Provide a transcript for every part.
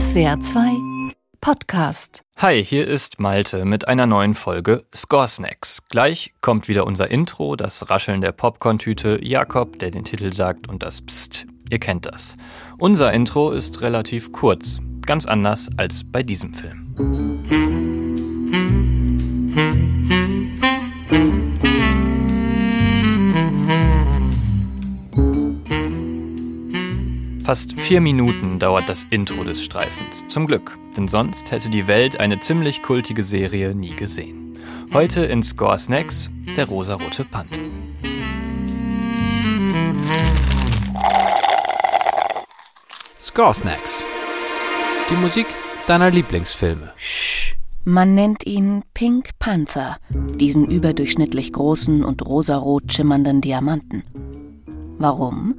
SWR 2 Podcast. Hi, hier ist Malte mit einer neuen Folge Score Snacks. Gleich kommt wieder unser Intro, das Rascheln der Popcorn-Tüte, Jakob, der den Titel sagt und das Psst. Ihr kennt das. Unser Intro ist relativ kurz, ganz anders als bei diesem Film. Fast vier Minuten dauert das Intro des Streifens. Zum Glück, denn sonst hätte die Welt eine ziemlich kultige Serie nie gesehen. Heute in Score Snacks der rosarote Panther. Score Snacks. Die Musik deiner Lieblingsfilme. Man nennt ihn Pink Panther, diesen überdurchschnittlich großen und rosarot schimmernden Diamanten. Warum?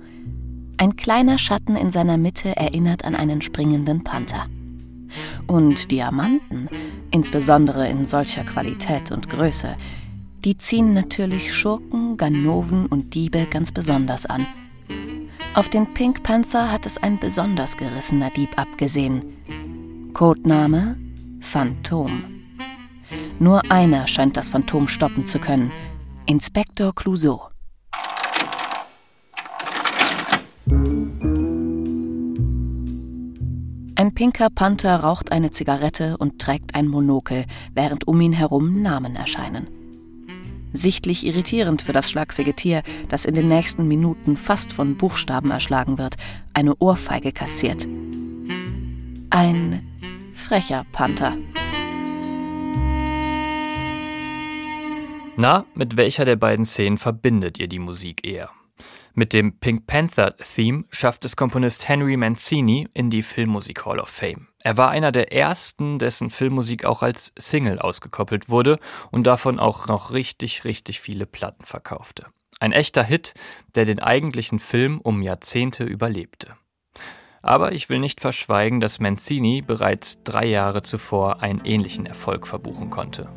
Ein kleiner Schatten in seiner Mitte erinnert an einen springenden Panther. Und Diamanten, insbesondere in solcher Qualität und Größe, die ziehen natürlich Schurken, Ganoven und Diebe ganz besonders an. Auf den Pink Panther hat es ein besonders gerissener Dieb abgesehen. Codename Phantom. Nur einer scheint das Phantom stoppen zu können. Inspektor Clouseau. Pinker Panther raucht eine Zigarette und trägt ein Monokel, während um ihn herum Namen erscheinen. Sichtlich irritierend für das schlagsiege Tier, das in den nächsten Minuten fast von Buchstaben erschlagen wird, eine Ohrfeige kassiert. Ein frecher Panther. Na, mit welcher der beiden Szenen verbindet ihr die Musik eher? Mit dem Pink Panther-Theme schafft es Komponist Henry Mancini in die Filmmusik Hall of Fame. Er war einer der ersten, dessen Filmmusik auch als Single ausgekoppelt wurde und davon auch noch richtig, richtig viele Platten verkaufte. Ein echter Hit, der den eigentlichen Film um Jahrzehnte überlebte. Aber ich will nicht verschweigen, dass Mancini bereits drei Jahre zuvor einen ähnlichen Erfolg verbuchen konnte.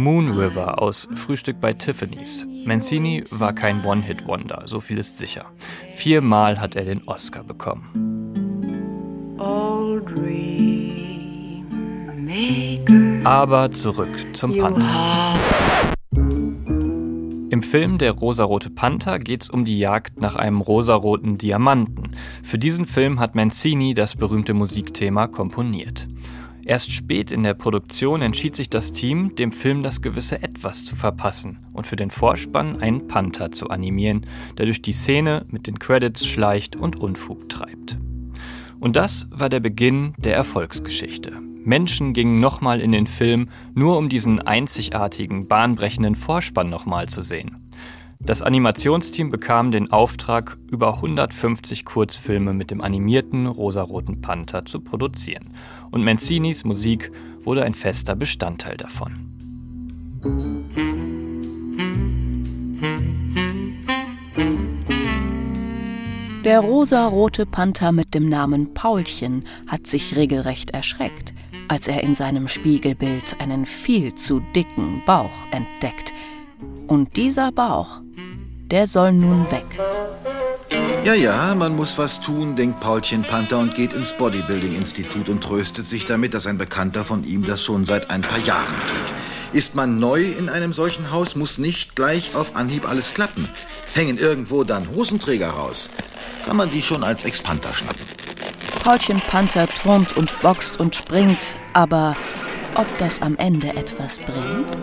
Moon River aus Frühstück bei Tiffany's. Mancini war kein One-Hit-Wonder, so viel ist sicher. Viermal hat er den Oscar bekommen. Aber zurück zum Panther. Im Film Der rosarote Panther geht es um die Jagd nach einem rosaroten Diamanten. Für diesen Film hat Mancini das berühmte Musikthema komponiert. Erst spät in der Produktion entschied sich das Team, dem Film das gewisse Etwas zu verpassen und für den Vorspann einen Panther zu animieren, der durch die Szene mit den Credits schleicht und Unfug treibt. Und das war der Beginn der Erfolgsgeschichte. Menschen gingen nochmal in den Film, nur um diesen einzigartigen, bahnbrechenden Vorspann nochmal zu sehen. Das Animationsteam bekam den Auftrag, über 150 Kurzfilme mit dem animierten rosaroten Panther zu produzieren. Und Mancinis Musik wurde ein fester Bestandteil davon. Der rosarote Panther mit dem Namen Paulchen hat sich regelrecht erschreckt, als er in seinem Spiegelbild einen viel zu dicken Bauch entdeckt. Und dieser Bauch der soll nun weg. Ja, ja, man muss was tun, denkt Paulchen Panther und geht ins Bodybuilding-Institut und tröstet sich damit, dass ein Bekannter von ihm das schon seit ein paar Jahren tut. Ist man neu in einem solchen Haus, muss nicht gleich auf Anhieb alles klappen. Hängen irgendwo dann Hosenträger raus, kann man die schon als Ex-Panther schnappen. Paulchen Panther turnt und boxt und springt, aber ob das am Ende etwas bringt?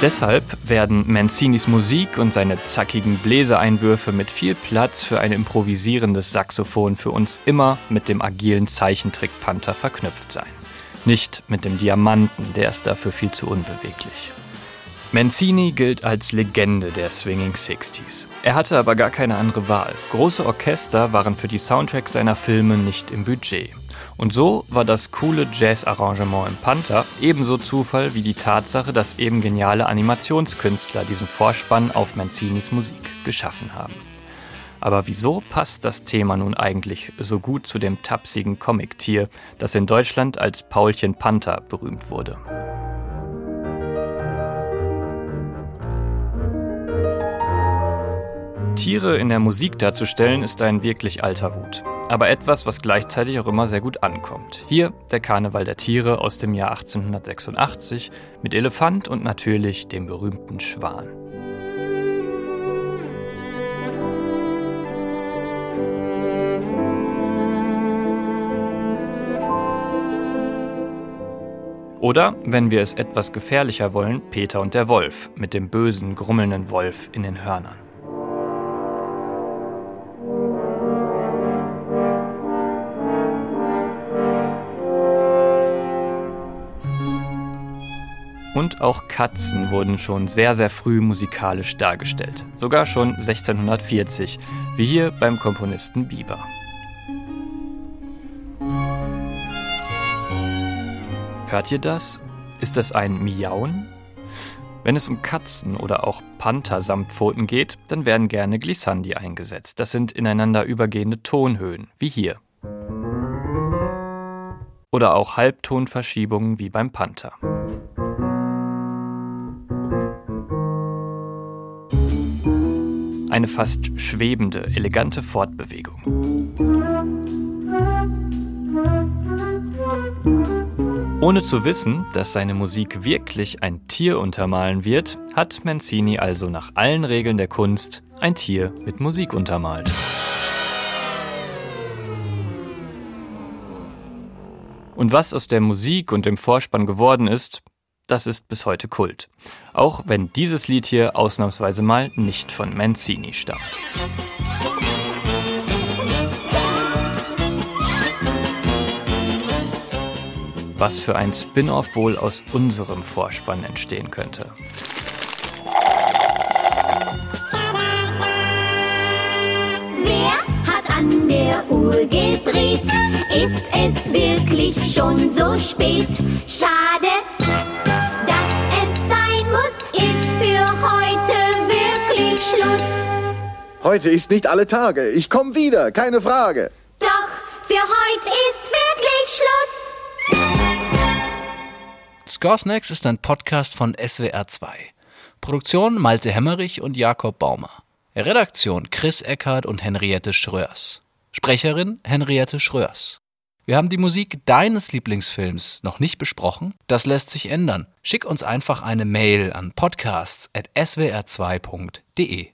Deshalb werden Mancinis Musik und seine zackigen Bläsereinwürfe mit viel Platz für ein improvisierendes Saxophon für uns immer mit dem agilen Zeichentrick Panther verknüpft sein. Nicht mit dem Diamanten, der ist dafür viel zu unbeweglich. Mancini gilt als Legende der Swinging Sixties. Er hatte aber gar keine andere Wahl. Große Orchester waren für die Soundtracks seiner Filme nicht im Budget. Und so war das coole Jazz-Arrangement im Panther ebenso Zufall wie die Tatsache, dass eben geniale Animationskünstler diesen Vorspann auf Mancinis Musik geschaffen haben. Aber wieso passt das Thema nun eigentlich so gut zu dem tapsigen Comic-Tier, das in Deutschland als Paulchen Panther berühmt wurde? Tiere in der Musik darzustellen, ist ein wirklich alter Hut. Aber etwas, was gleichzeitig auch immer sehr gut ankommt. Hier der Karneval der Tiere aus dem Jahr 1886 mit Elefant und natürlich dem berühmten Schwan. Oder, wenn wir es etwas gefährlicher wollen, Peter und der Wolf mit dem bösen, grummelnden Wolf in den Hörnern. Und auch Katzen wurden schon sehr, sehr früh musikalisch dargestellt. Sogar schon 1640, wie hier beim Komponisten Bieber. Hört ihr das? Ist das ein Miauen? Wenn es um Katzen oder auch Panther samt Pfoten geht, dann werden gerne Glissandi eingesetzt. Das sind ineinander übergehende Tonhöhen, wie hier. Oder auch Halbtonverschiebungen wie beim Panther. Eine fast schwebende, elegante Fortbewegung. Ohne zu wissen, dass seine Musik wirklich ein Tier untermalen wird, hat Mancini also nach allen Regeln der Kunst ein Tier mit Musik untermalt. Und was aus der Musik und dem Vorspann geworden ist, das ist bis heute Kult. Auch wenn dieses Lied hier ausnahmsweise mal nicht von Mancini stammt. was für ein Spin-off wohl aus unserem Vorspann entstehen könnte. Wer hat an der Uhr gedreht? Ist es wirklich schon so spät? Schade, Heute ist nicht alle Tage. Ich komme wieder, keine Frage. Doch, für heute ist wirklich Schluss. Scoresnacks ist ein Podcast von SWR2. Produktion Malte Hemmerich und Jakob Baumer. Redaktion Chris Eckhardt und Henriette Schröers. Sprecherin Henriette Schröers. Wir haben die Musik deines Lieblingsfilms noch nicht besprochen. Das lässt sich ändern. Schick uns einfach eine Mail an podcasts.swr2.de.